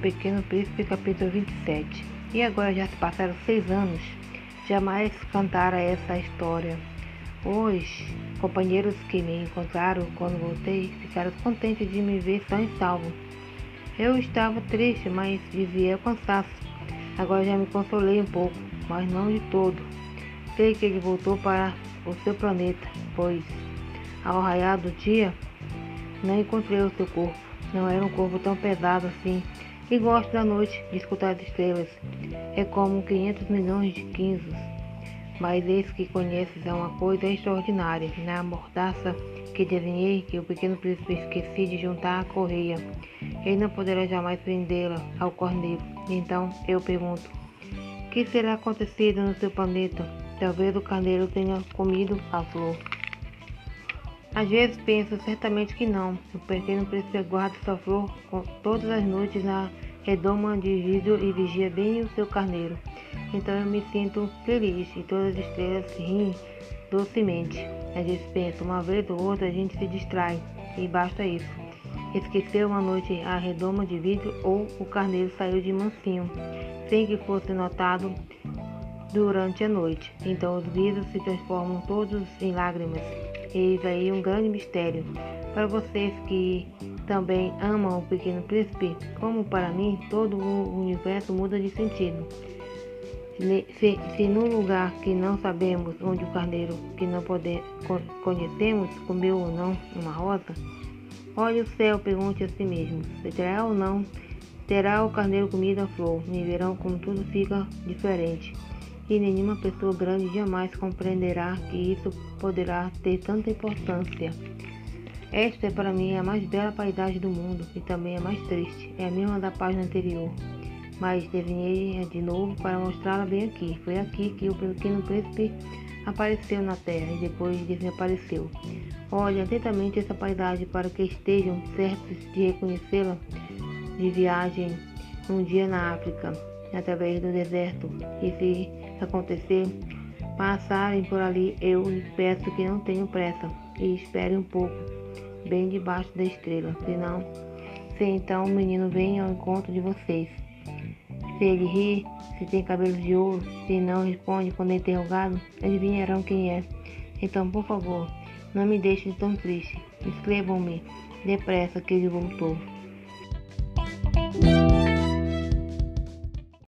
Pequeno Príncipe, capítulo 27. E agora já se passaram seis anos. Jamais cantara essa história. Os companheiros que me encontraram quando voltei ficaram contentes de me ver são e salvo. Eu estava triste, mas vivia cansaço. Agora já me consolei um pouco, mas não de todo. Sei que ele voltou para o seu planeta, pois ao raiar do dia não encontrei o seu corpo. Não era um corpo tão pesado assim. E gosto da noite de escutar as estrelas. É como 500 milhões de quinzos. Mas esse que conheces é uma coisa extraordinária. Na mordaça que desenhei, que o pequeno príncipe esqueci de juntar a correia. Ele não poderá jamais prendê-la ao corneiro. Então eu pergunto: que será acontecido no seu planeta? Talvez o carneiro tenha comido a flor. Às vezes penso certamente que não. O pequeno príncipe guarda sua flor todas as noites na redoma de vidro e vigia bem o seu carneiro. Então eu me sinto feliz e todas as estrelas riem docemente. Às vezes penso, uma vez ou outra a gente se distrai e basta isso. Esqueceu uma noite a redoma de vidro ou o carneiro saiu de mansinho, sem que fosse notado durante a noite. Então os vidros se transformam todos em lágrimas. Eis aí um grande mistério. Para vocês que também amam o Pequeno Príncipe, como para mim, todo o universo muda de sentido. Se, se no lugar que não sabemos onde o carneiro que não pode, conhecemos comeu ou não uma rosa, olhe o céu, pergunte a si mesmo, se terá ou não, terá o carneiro comido a flor, e verão como tudo fica diferente e nenhuma pessoa grande jamais compreenderá que isso poderá ter tanta importância. Esta é para mim a mais bela paisagem do mundo e também a mais triste. É a mesma da página anterior, mas desenhei de novo para mostrá-la bem aqui. Foi aqui que o pequeno príncipe apareceu na terra e depois desapareceu. Olhe atentamente essa paisagem para que estejam certos de reconhecê-la de viagem um dia na África através do deserto. E se acontecer, passarem por ali, eu peço que não tenham pressa e esperem um pouco, bem debaixo da estrela, senão, se então o menino vem ao encontro de vocês. Se ele ri, se tem cabelos de ouro, se não responde quando é interrogado, adivinharão quem é. Então, por favor, não me deixem tão triste. Escrevam-me depressa que ele voltou.